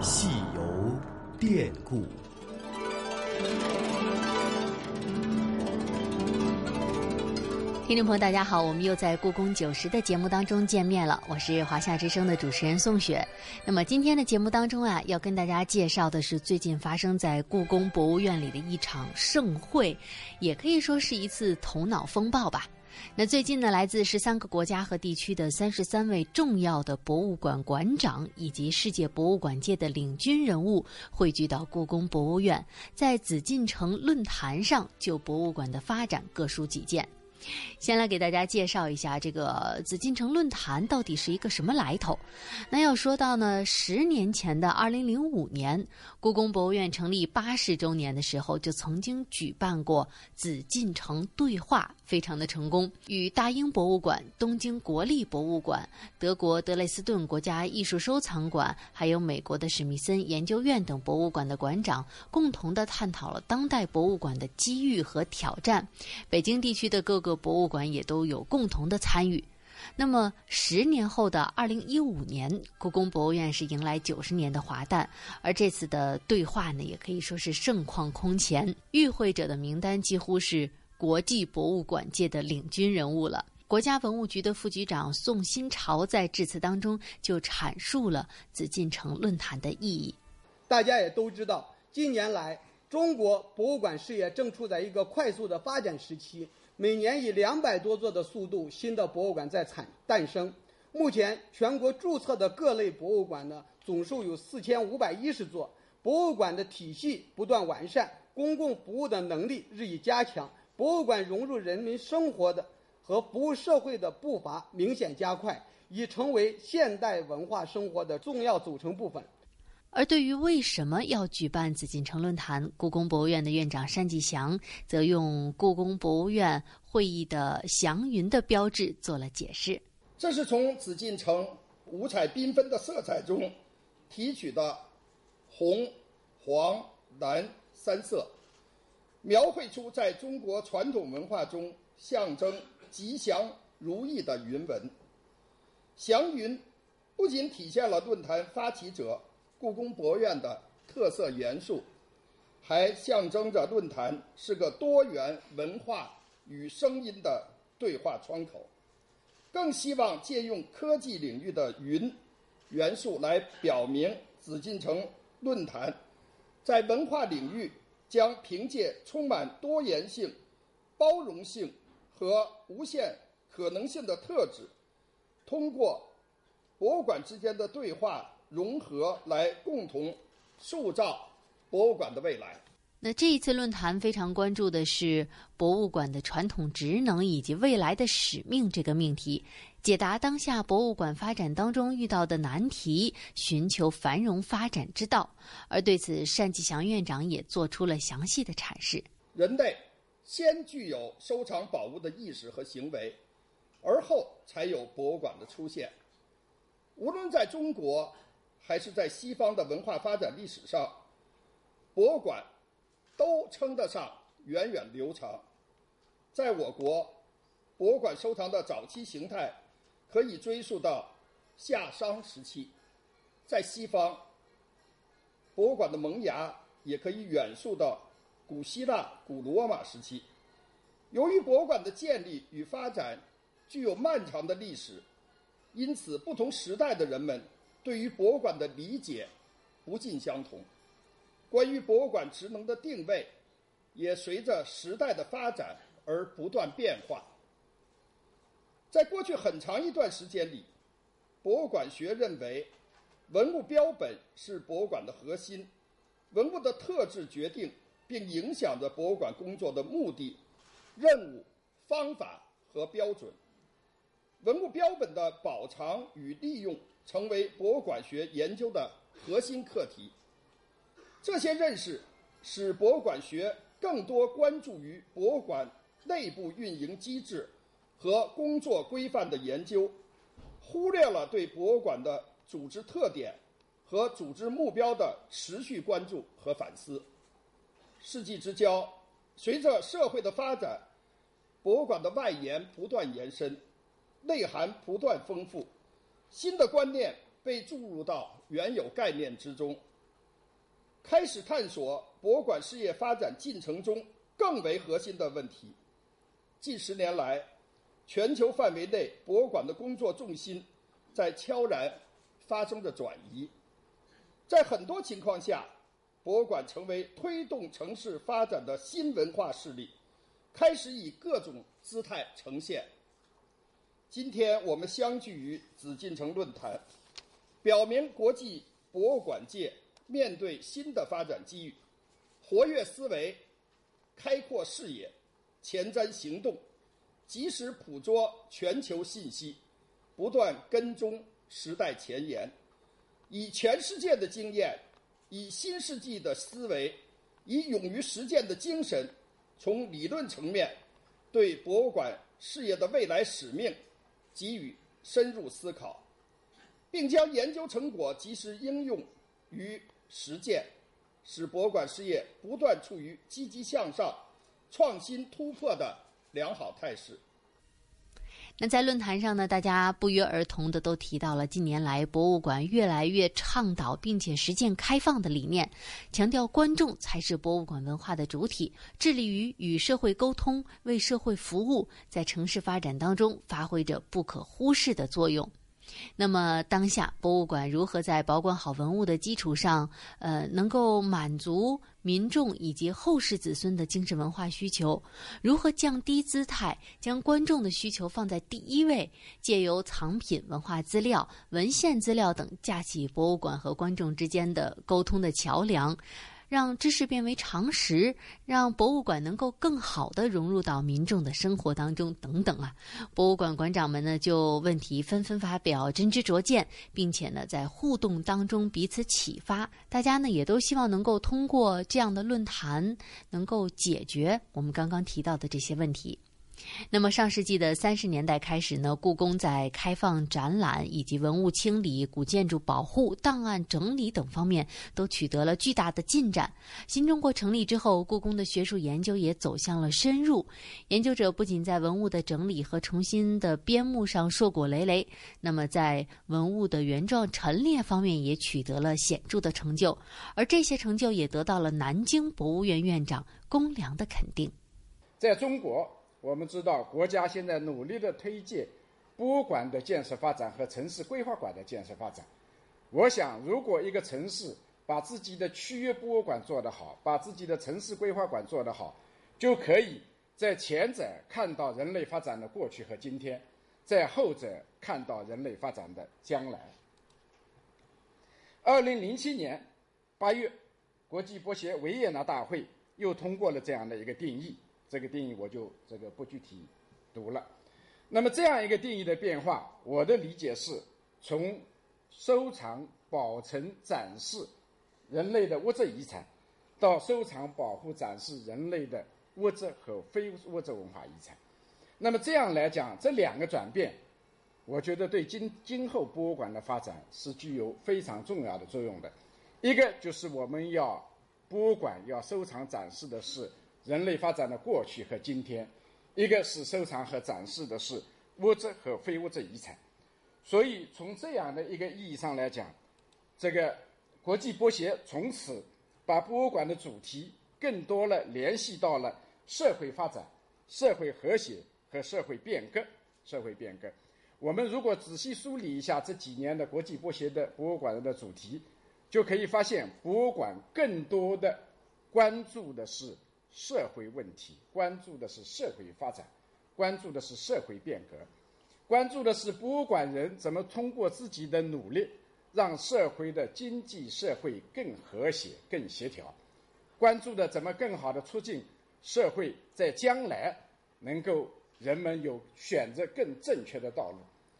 戏游典故。听众朋友，大家好，我们又在故宫九十的节目当中见面了。我是华夏之声的主持人宋雪。那么今天的节目当中啊，要跟大家介绍的是最近发生在故宫博物院里的一场盛会，也可以说是一次头脑风暴吧。那最近呢，来自十三个国家和地区的三十三位重要的博物馆馆长以及世界博物馆界的领军人物汇聚到故宫博物院，在紫禁城论坛上就博物馆的发展各抒己见。先来给大家介绍一下这个紫禁城论坛到底是一个什么来头。那要说到呢，十年前的二零零五年，故宫博物院成立八十周年的时候，就曾经举办过紫禁城对话，非常的成功。与大英博物馆、东京国立博物馆、德国德累斯顿国家艺术收藏馆，还有美国的史密森研究院等博物馆的馆长，共同的探讨了当代博物馆的机遇和挑战。北京地区的各个博物馆也都有共同的参与。那么，十年后的二零一五年，故宫博物院是迎来九十年的华诞，而这次的对话呢，也可以说是盛况空前。与会者的名单几乎是国际博物馆界的领军人物了。国家文物局的副局长宋新潮在致辞当中就阐述了紫禁城论坛的意义。大家也都知道，近年来中国博物馆事业正处在一个快速的发展时期。每年以两百多座的速度，新的博物馆在产诞生。目前全国注册的各类博物馆呢，总数有四千五百一十座。博物馆的体系不断完善，公共服务的能力日益加强，博物馆融入人民生活的和服务社会的步伐明显加快，已成为现代文化生活的重要组成部分。而对于为什么要举办紫禁城论坛，故宫博物院的院长单霁翔则用故宫博物院会议的祥云的标志做了解释。这是从紫禁城五彩缤纷的色彩中提取的红、黄、蓝三色，描绘出在中国传统文化中象征吉祥如意的云纹。祥云不仅体现了论坛发起者。故宫博物院的特色元素，还象征着论坛是个多元文化与声音的对话窗口。更希望借用科技领域的云元素来表明，紫禁城论坛在文化领域将凭借充满多元性、包容性和无限可能性的特质，通过博物馆之间的对话。融合来共同塑造博物馆的未来。那这一次论坛非常关注的是博物馆的传统职能以及未来的使命这个命题，解答当下博物馆发展当中遇到的难题，寻求繁荣发展之道。而对此，单霁翔院长也做出了详细的阐释：人类先具有收藏宝物的意识和行为，而后才有博物馆的出现。无论在中国。还是在西方的文化发展历史上，博物馆都称得上源远流长。在我国，博物馆收藏的早期形态可以追溯到夏商时期；在西方，博物馆的萌芽也可以远溯到古希腊、古罗马时期。由于博物馆的建立与发展具有漫长的历史，因此不同时代的人们。对于博物馆的理解不尽相同，关于博物馆职能的定位也随着时代的发展而不断变化。在过去很长一段时间里，博物馆学认为，文物标本是博物馆的核心，文物的特质决定并影响着博物馆工作的目的、任务、方法和标准。文物标本的保藏与利用。成为博物馆学研究的核心课题。这些认识使博物馆学更多关注于博物馆内部运营机制和工作规范的研究，忽略了对博物馆的组织特点和组织目标的持续关注和反思。世纪之交，随着社会的发展，博物馆的外延不断延伸，内涵不断丰富。新的观念被注入到原有概念之中，开始探索博物馆事业发展进程中更为核心的问题。近十年来，全球范围内博物馆的工作重心在悄然发生着转移，在很多情况下，博物馆成为推动城市发展的新文化势力，开始以各种姿态呈现。今天我们相聚于紫禁城论坛，表明国际博物馆界面对新的发展机遇，活跃思维，开阔视野。前瞻行动，及时捕捉全球信息，不断跟踪时代前沿，以全世界的经验，以新世纪的思维，以勇于实践的精神，从理论层面对博物馆事业的未来使命给予深入思考，并将研究成果及时应用与实践，使博物馆事业不断处于积极向上。创新突破的良好态势。那在论坛上呢，大家不约而同的都提到了近年来博物馆越来越倡导并且实践开放的理念，强调观众才是博物馆文化的主体，致力于与社会沟通，为社会服务，在城市发展当中发挥着不可忽视的作用。那么，当下博物馆如何在保管好文物的基础上，呃，能够满足民众以及后世子孙的精神文化需求？如何降低姿态，将观众的需求放在第一位？借由藏品、文化资料、文献资料等，架起博物馆和观众之间的沟通的桥梁。让知识变为常识，让博物馆能够更好的融入到民众的生活当中，等等啊！博物馆馆长们呢，就问题纷纷发表真知灼见，并且呢，在互动当中彼此启发。大家呢，也都希望能够通过这样的论坛，能够解决我们刚刚提到的这些问题。那么，上世纪的三十年代开始呢，故宫在开放展览以及文物清理、古建筑保护、档案整理等方面都取得了巨大的进展。新中国成立之后，故宫的学术研究也走向了深入。研究者不仅在文物的整理和重新的编目上硕果累累，那么在文物的原状陈列方面也取得了显著的成就。而这些成就也得到了南京博物院院长龚良的肯定。在中国。我们知道，国家现在努力的推进博物馆的建设发展和城市规划馆的建设发展。我想，如果一个城市把自己的区域博物馆做得好，把自己的城市规划馆做得好，就可以在前者看到人类发展的过去和今天，在后者看到人类发展的将来。二零零七年八月，国际博协维也纳大会又通过了这样的一个定义。这个定义我就这个不具体读了。那么这样一个定义的变化，我的理解是从收藏、保存、展示人类的物质遗产，到收藏、保护、展示人类的物质和非物质文化遗产。那么这样来讲，这两个转变，我觉得对今今后博物馆的发展是具有非常重要的作用的。一个就是我们要博物馆要收藏展示的是。人类发展的过去和今天，一个是收藏和展示的是物质和非物质遗产，所以从这样的一个意义上来讲，这个国际博协从此把博物馆的主题更多了联系到了社会发展、社会和谐和社会变革。社会变革，我们如果仔细梳理一下这几年的国际博协的博物馆的主题，就可以发现，博物馆更多的关注的是。社会问题关注的是社会发展，关注的是社会变革，关注的是博物馆人怎么通过自己的努力，让社会的经济社会更和谐、更协调，关注的怎么更好的促进社会在将来能够人们有选择更正确的道路。